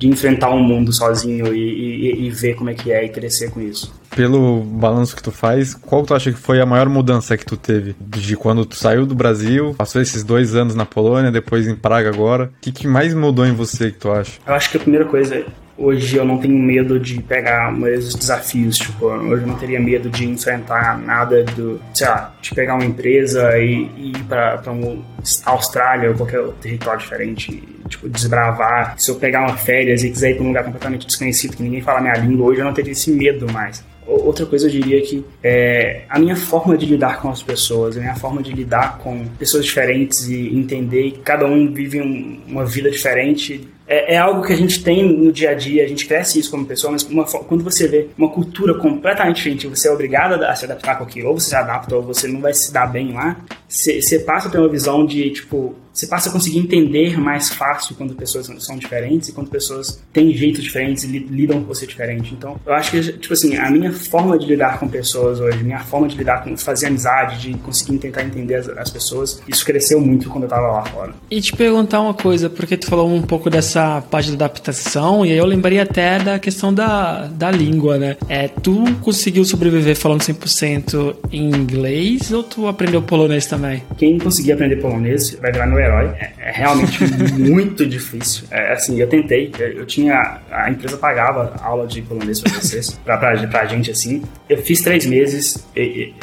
de enfrentar um mundo sozinho e, e, e, ver como é que é e crescer com isso. Pelo balanço que tu faz, qual tu acha que foi a maior mudança que tu teve? De quando tu saiu do Brasil, passou esses dois anos na Polônia, depois em Praga agora. O que, que mais mudou em você que tu acha? Eu acho que a primeira coisa hoje eu não tenho medo de pegar mais desafios, tipo, hoje eu não teria medo de enfrentar nada do, sei lá, de pegar uma empresa e, e ir para uma Austrália ou qualquer território diferente tipo, desbravar. Se eu pegar uma férias e quiser ir para um lugar completamente desconhecido, que ninguém fala minha língua, hoje eu não teria esse medo mais. Outra coisa eu diria que é a minha forma de lidar com as pessoas, a minha forma de lidar com pessoas diferentes e entender que cada um vive um, uma vida diferente é, é, algo que a gente tem no dia a dia, a gente cresce isso como pessoa, mas uma, quando você vê uma cultura completamente diferente, você é obrigado a se adaptar com aquilo, ou você se adapta ou você não vai se dar bem lá, você passa a ter uma visão de, tipo, você passa a conseguir entender mais fácil quando pessoas são diferentes e quando pessoas têm jeitos diferentes e lidam com você diferente. Então, eu acho que, tipo assim, a minha forma de lidar com pessoas hoje, minha forma de lidar com fazer amizade, de conseguir tentar entender as, as pessoas, isso cresceu muito quando eu tava lá fora. E te perguntar uma coisa, porque tu falou um pouco dessa parte da adaptação, e aí eu lembrei até da questão da, da língua, né? É, tu conseguiu sobreviver falando 100% em inglês ou tu aprendeu polonês também? Quem conseguir aprender polonês vai virar meu herói. É, é realmente muito difícil. É, assim, eu tentei, eu tinha. A empresa pagava aula de polonês para vocês, pra, pra, pra gente assim. Eu fiz três meses,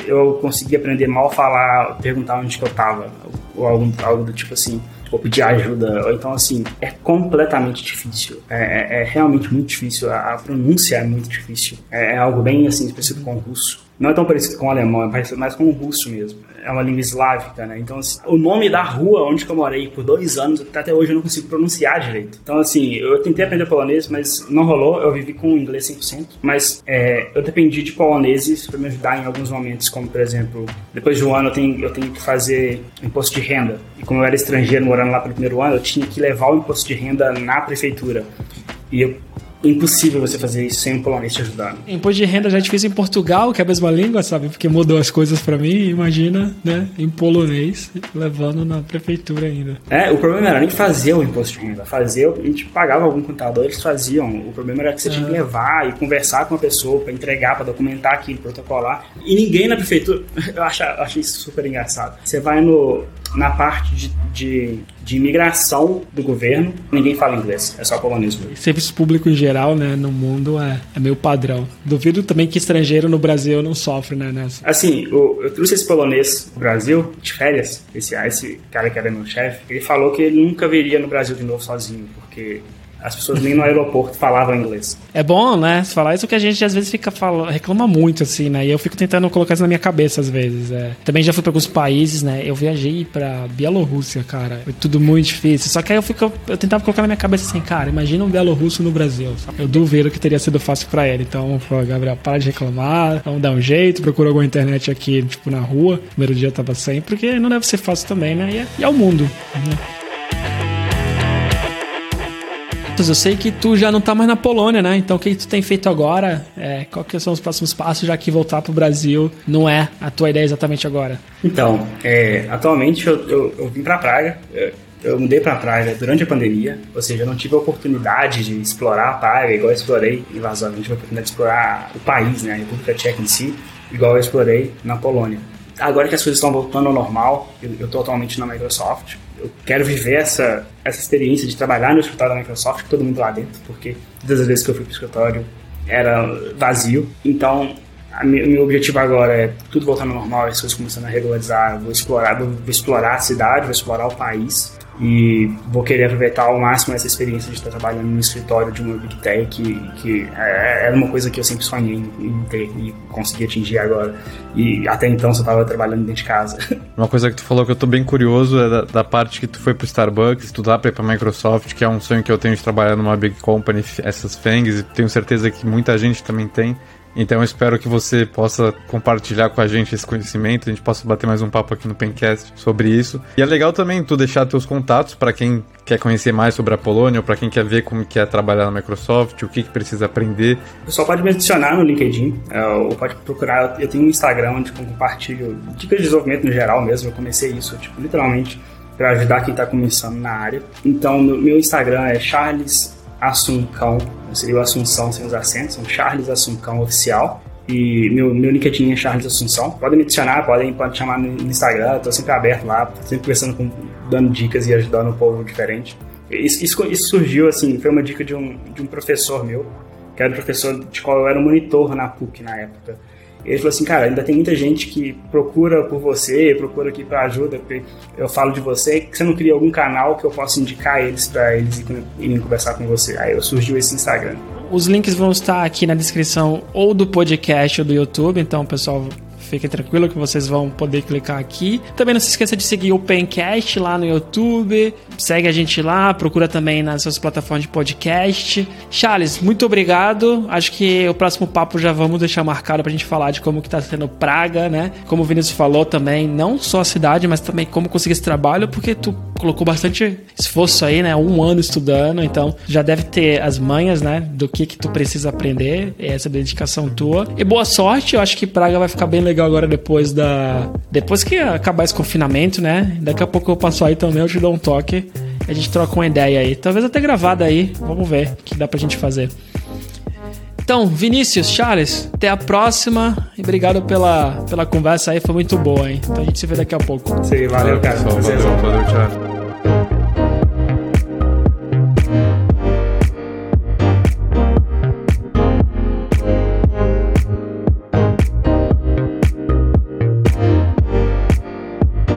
eu consegui aprender mal falar, perguntar onde que eu tava, ou algo, algo do tipo assim ou pedir ajuda, ou então assim, é completamente difícil. É, é, é realmente muito difícil. A, a, pronúncia é muito difícil. É, é algo bem assim, parecido com o russo. Não é tão parecido com o alemão, é parecido mais com o russo mesmo. É uma língua eslávica, né? Então, assim, o nome da rua onde eu morei por dois anos, até hoje eu não consigo pronunciar direito. Então, assim, eu tentei aprender polonês, mas não rolou. Eu vivi com inglês 100%. Mas é, eu dependi de poloneses para me ajudar em alguns momentos, como, por exemplo, depois de um ano eu tenho, eu tenho que fazer imposto de renda. E como eu era estrangeiro morando lá pelo primeiro ano, eu tinha que levar o imposto de renda na prefeitura. E eu impossível você fazer isso sem um polonês te ajudando. Imposto de renda já é difícil em Portugal, que é a mesma língua, sabe? Porque mudou as coisas para mim, imagina, né? Em polonês, levando na prefeitura ainda. É, o problema era nem fazer o imposto de renda. Fazer, a gente pagava algum contador, eles faziam. O problema era que você é. tinha que levar e conversar com a pessoa para entregar, para documentar aquilo, protocolar. E ninguém na prefeitura, eu acho, acho isso super engraçado. Você vai no, na parte de, de, de imigração do governo, ninguém fala inglês, é só polonês mesmo. Serviço público em geral, né, no mundo é, é meio padrão. Duvido também que estrangeiro no Brasil não sofre, né, nessa. Assim, eu, eu trouxe esse polonês pro Brasil de férias, esse, esse cara que era meu chefe, ele falou que ele nunca viria no Brasil de novo sozinho, porque As pessoas nem no aeroporto falavam inglês. É bom, né? Falar isso que a gente às vezes fica falando, reclama muito, assim, né? E eu fico tentando colocar isso na minha cabeça às vezes. É. Também já fui para alguns países, né? Eu viajei pra Bielorrússia, cara. Foi tudo muito difícil. Só que aí eu fico, eu tentava colocar na minha cabeça assim, cara, imagina um bielorrusso no Brasil. Sabe? Eu duvido que teria sido fácil para ele. Então, pô, Gabriel, para de reclamar, vamos dar um jeito, procura alguma internet aqui, tipo, na rua. O primeiro dia eu tava sem, porque não deve ser fácil também, né? E é, e é o mundo. Né? Eu sei que tu já não tá mais na Polônia, né? Então o que tu tem feito agora? É, qual que são os próximos passos, já que voltar pro Brasil não é a tua ideia exatamente agora? Então, é, atualmente eu, eu, eu, vim pra Praga. Eu, eu mudei pra Praga durante a pandemia, ou seja, eu não tive a oportunidade de explorar a Praga, igual eu explorei em Varsóvia, não tive a oportunidade de explorar o país, né, a República Tcheca em si, igual eu explorei na Polônia. Agora que as coisas estão voltando ao normal, eu, tô atualmente na Microsoft, eu quero viver essa, essa experiência de trabalhar no escritório da Microsoft com todo mundo lá dentro, porque todas as vezes que eu fui pro escritório era vazio. Então, o meu objetivo agora é tudo voltando ao normal, as coisas começando a regularizar, vou explorar, vou explorar a cidade, vou explorar o país e vou querer aproveitar ao máximo essa experiência de estar trabalhando no escritório de uma Big Tech, que, que é, era uma coisa que eu sempre sonhei em ter e consegui atingir agora. E até então só estava trabalhando dentro de casa. Uma coisa que tu falou que eu estou bem curioso é da, da parte que tu foi pro Starbucks, estudar para ir pra Microsoft, que é um sonho que eu tenho de trabalhar numa Big Company, essas FANGs, e tenho certeza que muita gente também tem. Então eu espero que você possa compartilhar com a gente esse conhecimento, a gente possa bater mais um papo aqui no Pencast sobre isso. E é legal também tu deixar teus contatos para quem quer conhecer mais sobre a Polônia ou para quem quer ver como que é trabalhar na Microsoft, o que, que precisa aprender. O pessoal pode me adicionar no LinkedIn, é, ou pode procurar, eu tenho um Instagram onde eu compartilho dicas de desenvolvimento no geral mesmo, eu comecei isso, tipo, literalmente para ajudar quem está começando na área. Então, meu Instagram é Charles Assuncão, seria o Assunção sem os acentos, são Charles Assuncão Oficial. E meu, meu LinkedIn é Charles Assunção. Podem me adicionar, podem, podem chamar no Instagram, estou sempre aberto lá, sempre conversando com, dando dicas e ajudando um povo diferente. Isso, isso, isso, surgiu, assim, foi uma dica de um, de um professor meu, que era o professor de qual eu era monitor na PUC na época. Ele falou assim, cara, ainda tem muita gente que procura por você, procura aqui para ajuda, porque eu falo de você, que você não cria algum canal que eu possa indicar eles para eles irem conversar com você. Aí surgiu esse Instagram. Os links vão estar aqui na descrição ou do podcast ou do YouTube, então pessoal Fiquem tranquilo que vocês vão poder clicar aqui. Também não se esqueça de seguir o Pencast lá no YouTube. Segue a gente lá, procura também nas suas plataformas de podcast. Charles, muito obrigado. Acho que o próximo papo já vamos deixar marcado pra gente falar de como que tá sendo Praga, né? Como o Vinícius falou também, não só a cidade, mas também como conseguir esse trabalho, porque tu colocou bastante esforço aí, né? Um ano estudando, então já deve ter as manhas, né? Do que que tu precisa aprender, essa dedicação tua. E boa sorte, eu acho que Praga vai ficar bem legal legal agora depois da. Depois que acabar esse confinamento, né? Daqui a pouco eu passo aí também, eu te dou um toque. A gente troca uma ideia aí. Talvez até gravada aí. Vamos ver o que dá pra gente fazer. Então, Vinícius, Charles, até a próxima. E obrigado pela, pela conversa aí, foi muito boa, hein? Então a gente se vê daqui a pouco. Sim, valeu, cara. Valeu, valeu, valeu, tchau.